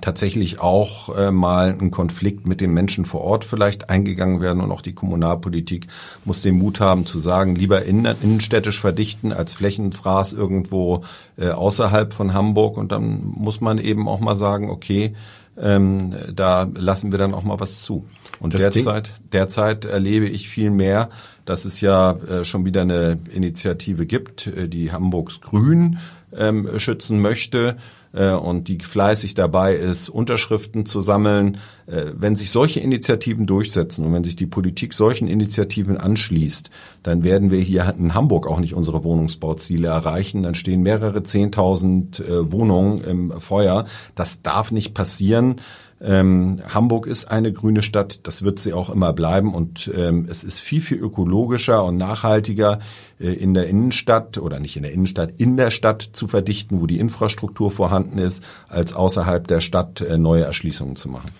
tatsächlich auch äh, mal ein Konflikt mit den Menschen vor Ort vielleicht eingegangen werden und auch die Kommunalpolitik muss den Mut haben zu sagen, lieber innen, innenstädtisch verdichten als Flächenfraß irgendwo äh, außerhalb von Hamburg und dann muss man eben auch mal sagen, okay, ähm, da lassen wir dann auch mal was zu. Und Das derzeit, derzeit erlebe ich viel mehr, dass es ja äh, schon wieder eine Initiative gibt, äh, die Hamburgs Grün ähm, schützen möchte äh, und die fleißig dabei ist, Unterschriften zu sammeln. Äh, wenn sich solche Initiativen durchsetzen und wenn sich die Politik solchen Initiativen anschließt, dann werden wir hier in Hamburg auch nicht unsere Wohnungsbauziele erreichen. Dann stehen mehrere Zehntausend äh, Wohnungen im Feuer. Das darf nicht passieren. Ähm, Hamburg ist eine grüne Stadt, das wird sie auch immer bleiben und ähm, es ist viel, viel ökologischer und nachhaltiger äh, in der Innenstadt oder nicht in der Innenstadt, in der Stadt zu verdichten, wo die Infrastruktur vorhanden ist, als außerhalb der Stadt äh, neue Erschließungen zu machen.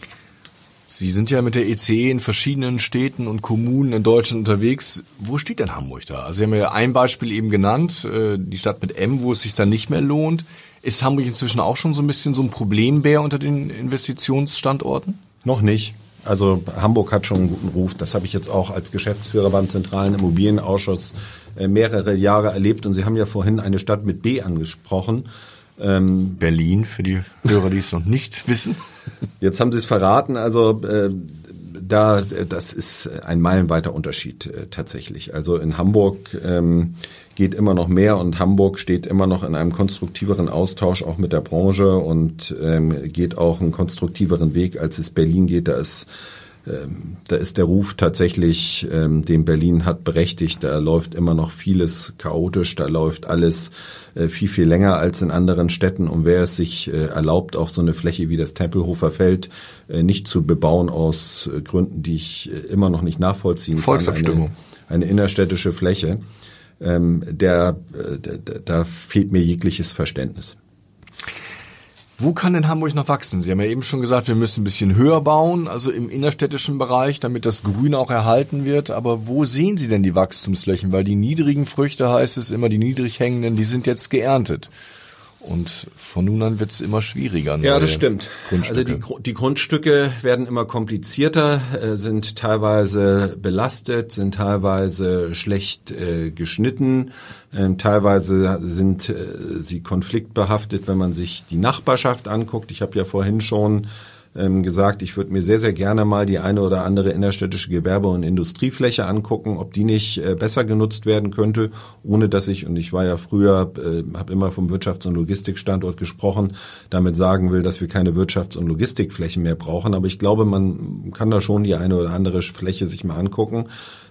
Sie sind ja mit der ECE in verschiedenen Städten und Kommunen in Deutschland unterwegs. Wo steht denn Hamburg da? Also Sie haben ja ein Beispiel eben genannt, äh, die Stadt mit M, wo es sich dann nicht mehr lohnt. Ist Hamburg inzwischen auch schon so ein bisschen so ein Problembär unter den Investitionsstandorten? Noch nicht. Also Hamburg hat schon einen guten Ruf. Das habe ich jetzt auch als Geschäftsführer beim Zentralen Immobilienausschuss äh, mehrere Jahre erlebt. Und Sie haben ja vorhin eine Stadt mit B angesprochen. Ähm, Berlin, für die Hörer, die es noch nicht wissen. Jetzt haben Sie es verraten. Also äh, da, das ist ein meilenweiter Unterschied äh, tatsächlich. Also in Hamburg ähm, geht immer noch mehr und Hamburg steht immer noch in einem konstruktiveren Austausch auch mit der Branche und ähm, geht auch einen konstruktiveren Weg, als es Berlin geht. Da ist ähm, da ist der Ruf tatsächlich, ähm, den Berlin hat, berechtigt. Da läuft immer noch vieles chaotisch, da läuft alles äh, viel, viel länger als in anderen Städten. Und wer es sich äh, erlaubt, auch so eine Fläche wie das Tempelhofer Feld äh, nicht zu bebauen aus äh, Gründen, die ich äh, immer noch nicht nachvollziehen Volksabstimmung. kann. Eine, eine innerstädtische Fläche, ähm, äh, der, da fehlt mir jegliches Verständnis. Wo kann denn Hamburg noch wachsen? Sie haben ja eben schon gesagt, wir müssen ein bisschen höher bauen, also im innerstädtischen Bereich, damit das Grün auch erhalten wird. Aber wo sehen Sie denn die Wachstumsflächen? Weil die niedrigen Früchte heißt es immer, die niedrig hängenden, die sind jetzt geerntet. Und von nun an wird es immer schwieriger. Ja, das stimmt. Also die, die, Grundstücke werden immer komplizierter, äh, sind teilweise belastet, sind teilweise schlecht äh, geschnitten, äh, teilweise sind äh, sie konfliktbehaftet, wenn man sich die Nachbarschaft anguckt. Ich habe ja vorhin schon ähm, gesagt, ich würde mir sehr, sehr gerne mal die eine oder andere innerstädtische Gewerbe- und Industriefläche angucken, ob die nicht äh, besser genutzt werden könnte, ohne dass ich, und ich war ja früher, äh, habe immer vom Wirtschafts- und Logistikstandort gesprochen, damit sagen will, dass wir keine Wirtschafts- und Logistikflächen mehr brauchen. Aber ich glaube, man kann da schon die eine oder andere Fläche sich mal angucken.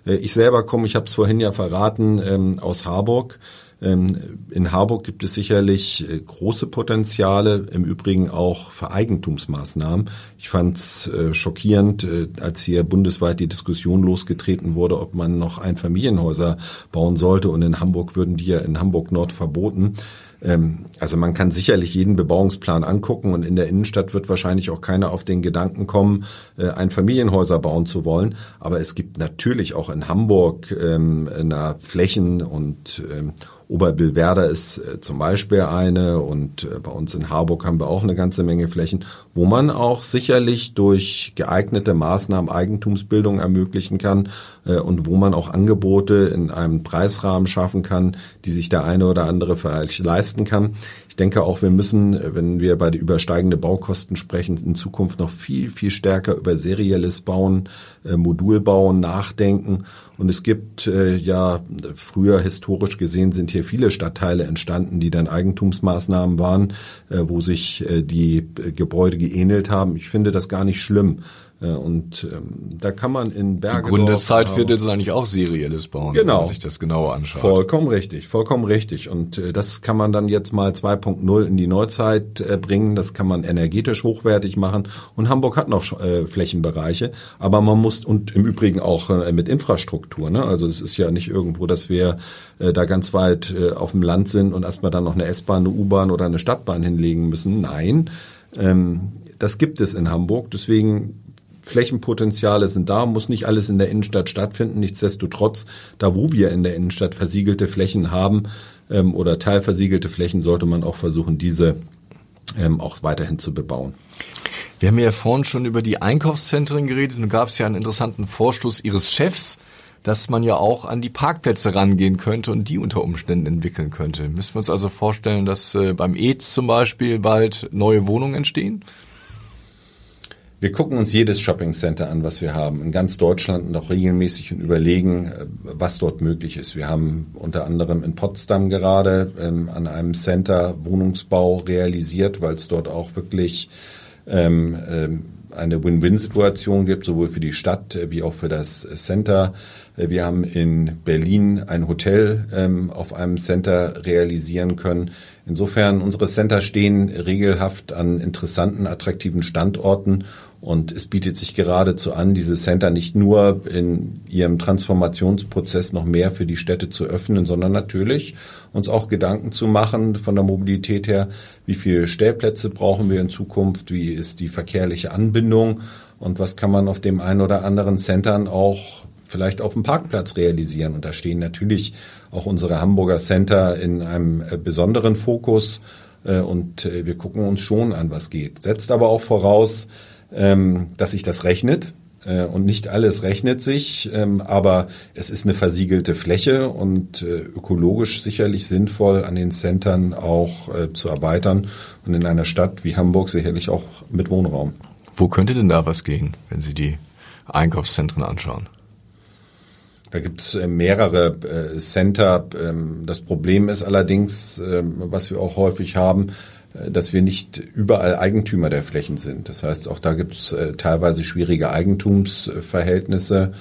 Äh, ich selber komme, ich habe es vorhin ja verraten, ähm, aus Harburg. Ähm, in Harburg gibt es sicherlich äh, große Potenziale, im Übrigen auch für Eigentumsmaßnahmen. Ich fand es äh, schockierend, äh, als hier bundesweit die Diskussion losgetreten wurde, ob man noch Einfamilienhäuser bauen sollte. Und in Hamburg würden die ja in Hamburg Nord verboten. Ähm, also man kann sicherlich jeden Bebauungsplan angucken und in der Innenstadt wird wahrscheinlich auch keiner auf den Gedanken kommen, ein Familienhäuser bauen zu wollen. Aber es gibt natürlich auch in Hamburg ähm, Flächen und ähm, Oberbillwerder ist äh, zum Beispiel eine und äh, bei uns in Harburg haben wir auch eine ganze Menge Flächen, wo man auch sicherlich durch geeignete Maßnahmen Eigentumsbildung ermöglichen kann äh, und wo man auch Angebote in einem Preisrahmen schaffen kann, die sich der eine oder andere vielleicht leisten kann denke auch, wir müssen, wenn wir bei der übersteigende Baukosten sprechen, in Zukunft noch viel, viel stärker über serielles Bauen, äh, Modulbauen nachdenken. Und es gibt äh, ja früher historisch gesehen sind hier viele Stadtteile entstanden, die dann Eigentumsmaßnahmen waren, äh, wo sich die Gebäude geähnelt haben. Ich finde das gar nicht schlimm. Äh, und ähm, da kann man in Berge. Die Gründerzeitviertel ist eigentlich auch serielles Bauen, genau. wenn man sich das genauer anschaut. Vollkommen richtig, vollkommen richtig. Und äh, das kann man dann jetzt mal 2.0 in die Neuzeit äh, bringen. Das kann man energetisch hochwertig machen. Und Hamburg hat noch äh, Flächenbereiche, aber man muss und im Übrigen auch äh, mit Infrastruktur. Ne? Also es ist ja nicht irgendwo, dass wir äh, da ganz weit äh, auf dem Land sind und erstmal dann noch eine S-Bahn, eine U-Bahn oder eine Stadtbahn hinlegen müssen. Nein. Ähm, das gibt es in Hamburg. Deswegen Flächenpotenziale sind da, muss nicht alles in der Innenstadt stattfinden. Nichtsdestotrotz, da wo wir in der Innenstadt versiegelte Flächen haben ähm, oder teilversiegelte Flächen, sollte man auch versuchen, diese ähm, auch weiterhin zu bebauen. Wir haben ja vorhin schon über die Einkaufszentren geredet und gab es ja einen interessanten Vorstoß Ihres Chefs, dass man ja auch an die Parkplätze rangehen könnte und die unter Umständen entwickeln könnte. Müssen wir uns also vorstellen, dass äh, beim EZ zum Beispiel bald neue Wohnungen entstehen? Wir gucken uns jedes Shoppingcenter an, was wir haben, in ganz Deutschland und auch regelmäßig und überlegen, äh, was dort möglich ist. Wir haben unter anderem in Potsdam gerade ähm, an einem Center Wohnungsbau realisiert, weil es dort auch wirklich ähm, ähm, eine Win-Win-Situation gibt, sowohl für die Stadt äh, wie auch für das Center. Äh, wir haben in Berlin ein Hotel ähm, auf einem Center realisieren können. Insofern, unsere Center stehen regelhaft an interessanten, attraktiven Standorten und es bietet sich geradezu an, diese Center nicht nur in ihrem Transformationsprozess noch mehr für die Städte zu öffnen, sondern natürlich uns auch Gedanken zu machen von der Mobilität her, wie viele Stellplätze brauchen wir in Zukunft, wie ist die verkehrliche Anbindung? Und was kann man auf dem einen oder anderen Centern auch vielleicht auf dem Parkplatz realisieren. Und da stehen natürlich auch unsere Hamburger Center in einem äh, besonderen Fokus äh, und äh, wir gucken uns schon an, was geht. Setzt aber auch voraus, ähm, dass sich das rechnet. Und nicht alles rechnet sich, ähm, aber es ist eine versiegelte Fläche und ökologisch sicherlich sinnvoll, an den Centern auch zu erweitern und in einer Stadt wie Hamburg sicherlich auch mit Wohnraum. Wo könnte denn da was gehen, wenn Sie die Einkaufszentren anschauen? Da gibt es mehrere Center. Ähm, das Problem ist allerdings, was wir auch häufig haben, äh, dass wir nicht überall Eigentümer der Flächen sind. Das heißt, auch da gibt es äh, teilweise schwierige Eigentumsverhältnisse.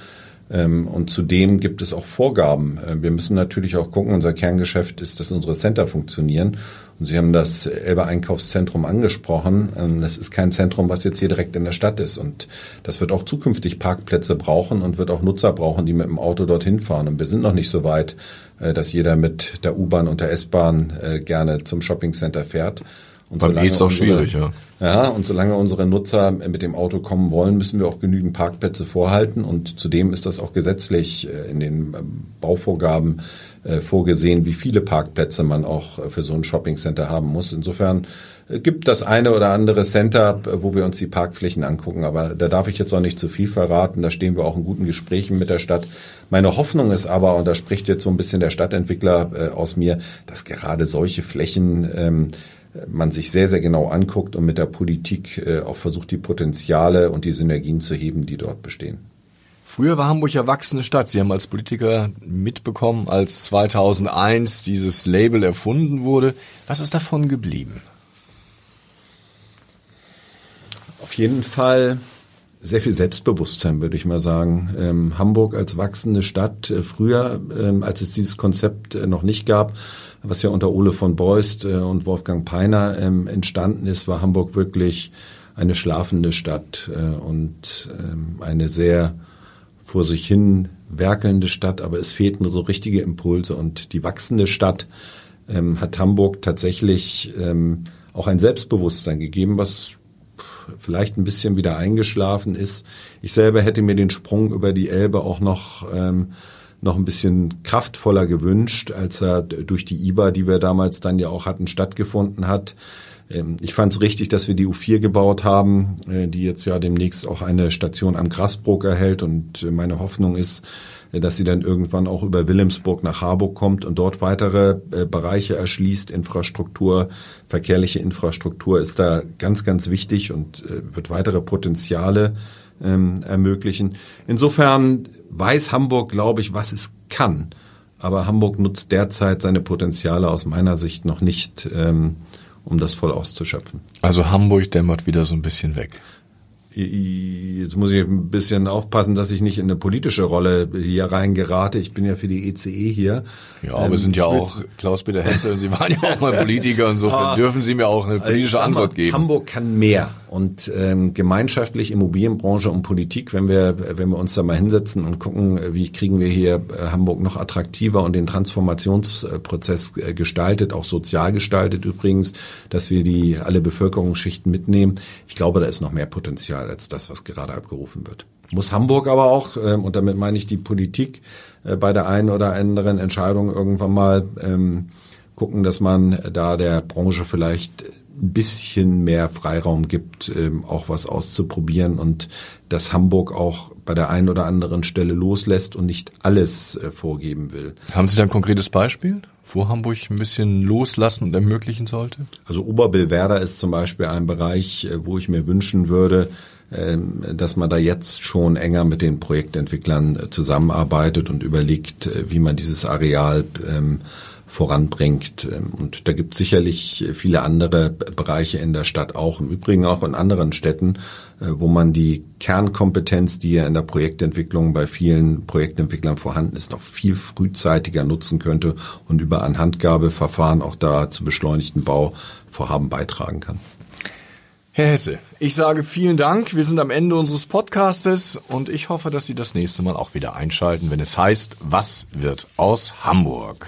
Ähm, und zudem gibt es auch Vorgaben. Äh, wir müssen natürlich auch gucken, unser Kerngeschäft ist, dass unsere Center funktionieren. Und Sie haben das Elbe Einkaufszentrum angesprochen. Ähm, das ist kein Zentrum, was jetzt hier direkt in der Stadt ist. Und das wird auch zukünftig Parkplätze brauchen und wird auch Nutzer brauchen, die mit dem Auto dorthin fahren. Und wir sind noch nicht so weit, äh, dass jeder mit der U-Bahn und der S-Bahn äh, gerne zum Shoppingcenter fährt. Und Beim E ist auch schwierig, ja. Ja, und solange unsere Nutzer mit dem Auto kommen wollen, müssen wir auch genügend Parkplätze vorhalten. Und zudem ist das auch gesetzlich äh, in den ähm, Bauvorgaben äh, vorgesehen, wie viele Parkplätze man auch äh, für so ein Shoppingcenter haben muss. Insofern gibt das eine oder andere Center, wo wir uns die Parkflächen angucken. Aber da darf ich jetzt auch nicht zu viel verraten. Da stehen wir auch in guten Gesprächen mit der Stadt. Meine Hoffnung ist aber, und da spricht jetzt so ein bisschen der Stadtentwickler aus mir, dass gerade solche Flächen ähm, man sich sehr, sehr genau anguckt und mit der Politik äh, auch versucht, die Potenziale und die Synergien zu heben, die dort bestehen. Früher war Hamburg ja wachsende Stadt. Sie haben als Politiker mitbekommen, als 2001 dieses Label erfunden wurde. Was ist davon geblieben? Auf jeden Fall sehr viel Selbstbewusstsein, würde ich mal sagen. Ähm, Hamburg als wachsende Stadt, äh, früher, ähm, als es dieses Konzept äh, noch nicht gab, was ja unter Ole von Beust äh, und Wolfgang Peiner ähm, entstanden ist, war Hamburg wirklich eine schlafende Stadt äh, und ähm, eine sehr vor sich hin werkelnde Stadt, aber es fehlten so richtige Impulse und die wachsende Stadt ähm, hat Hamburg tatsächlich auch ein Selbstbewusstsein gegeben, was vielleicht ein bisschen wieder eingeschlafen ist. Ich selber hätte mir den Sprung über die Elbe auch noch ähm, noch ein bisschen kraftvoller gewünscht, als er durch die IBA, die wir damals dann ja auch hatten, stattgefunden hat. Ähm, ich fand es richtig, dass wir die U4 gebaut haben, äh, die jetzt ja demnächst auch eine Station am Grasbrook erhält. Und äh, meine Hoffnung ist, äh, dass sie dann irgendwann auch über Wilhelmsburg nach Harburg kommt und dort weitere Bereiche erschließt. Infrastruktur, verkehrliche Infrastruktur ist da ganz, ganz wichtig und wird weitere Potenziale ähm, ermöglichen. Insofern weiß Hamburg, glaube ich, was es kann. Aber Hamburg nutzt derzeit seine Potenziale aus meiner Sicht noch nicht, ähm, um das voll auszuschöpfen. Also Hamburg dämmert wieder so ein bisschen weg. Jetzt muss ich ein bisschen aufpassen, dass ich nicht in eine politische Rolle hier reingerate. Ich bin ja für die ECE e hier. Ja, aber ähm, sind ja auch Klaus-Peter Hesse und Sie waren ja auch mal Politiker. Insofern *laughs* ah, dürfen Sie mir auch eine politische Antwort geben. Hamburg kann mehr und ähm, gemeinschaftlich Immobilienbranche und Politik, wenn wir wenn wir uns da mal hinsetzen und gucken, wie kriegen wir hier äh, Hamburg noch attraktiver und den Transformationsprozess äh, gestaltet, auch sozial gestaltet übrigens, dass wir die alle Bevölkerungsschichten mitnehmen. Ich glaube, da ist noch mehr Potenzial als das, was gerade abgerufen wird. Muss Hamburg aber auch, ähm, und damit meine ich die Politik, äh, bei der einen oder anderen Entscheidung irgendwann mal ähm, gucken, dass man da der Branche vielleicht ein bisschen mehr Freiraum gibt, ähm, auch was auszuprobieren und dass Hamburg auch bei der einen oder anderen Stelle loslässt und nicht alles äh, vorgeben will. Haben Sie da ein konkretes Beispiel, wo Hamburg ein bisschen loslassen und ermöglichen sollte? Also Oberbillwerder ist zum Beispiel ein Bereich, äh, wo ich mir wünschen würde, ähm, dass man da jetzt schon enger mit den Projektentwicklern äh, zusammenarbeitet und überlegt, wie man dieses Areal ähm, voranbringt. Und da gibt es sicherlich viele andere Bereiche in der Stadt auch, im Übrigen auch in anderen Städten, äh, wo man die Kernkompetenz, die ja in der Projektentwicklung bei vielen Projektentwicklern vorhanden ist, noch viel frühzeitiger nutzen könnte und über Anhandgabeverfahren auch da zu beschleunigten Bauvorhaben beitragen kann. Herr Hesse, ich sage vielen Dank. Wir sind am Ende unseres Podcastes und ich hoffe, dass Sie das nächste Mal auch wieder einschalten, wenn es heißt, was wird aus Hamburg?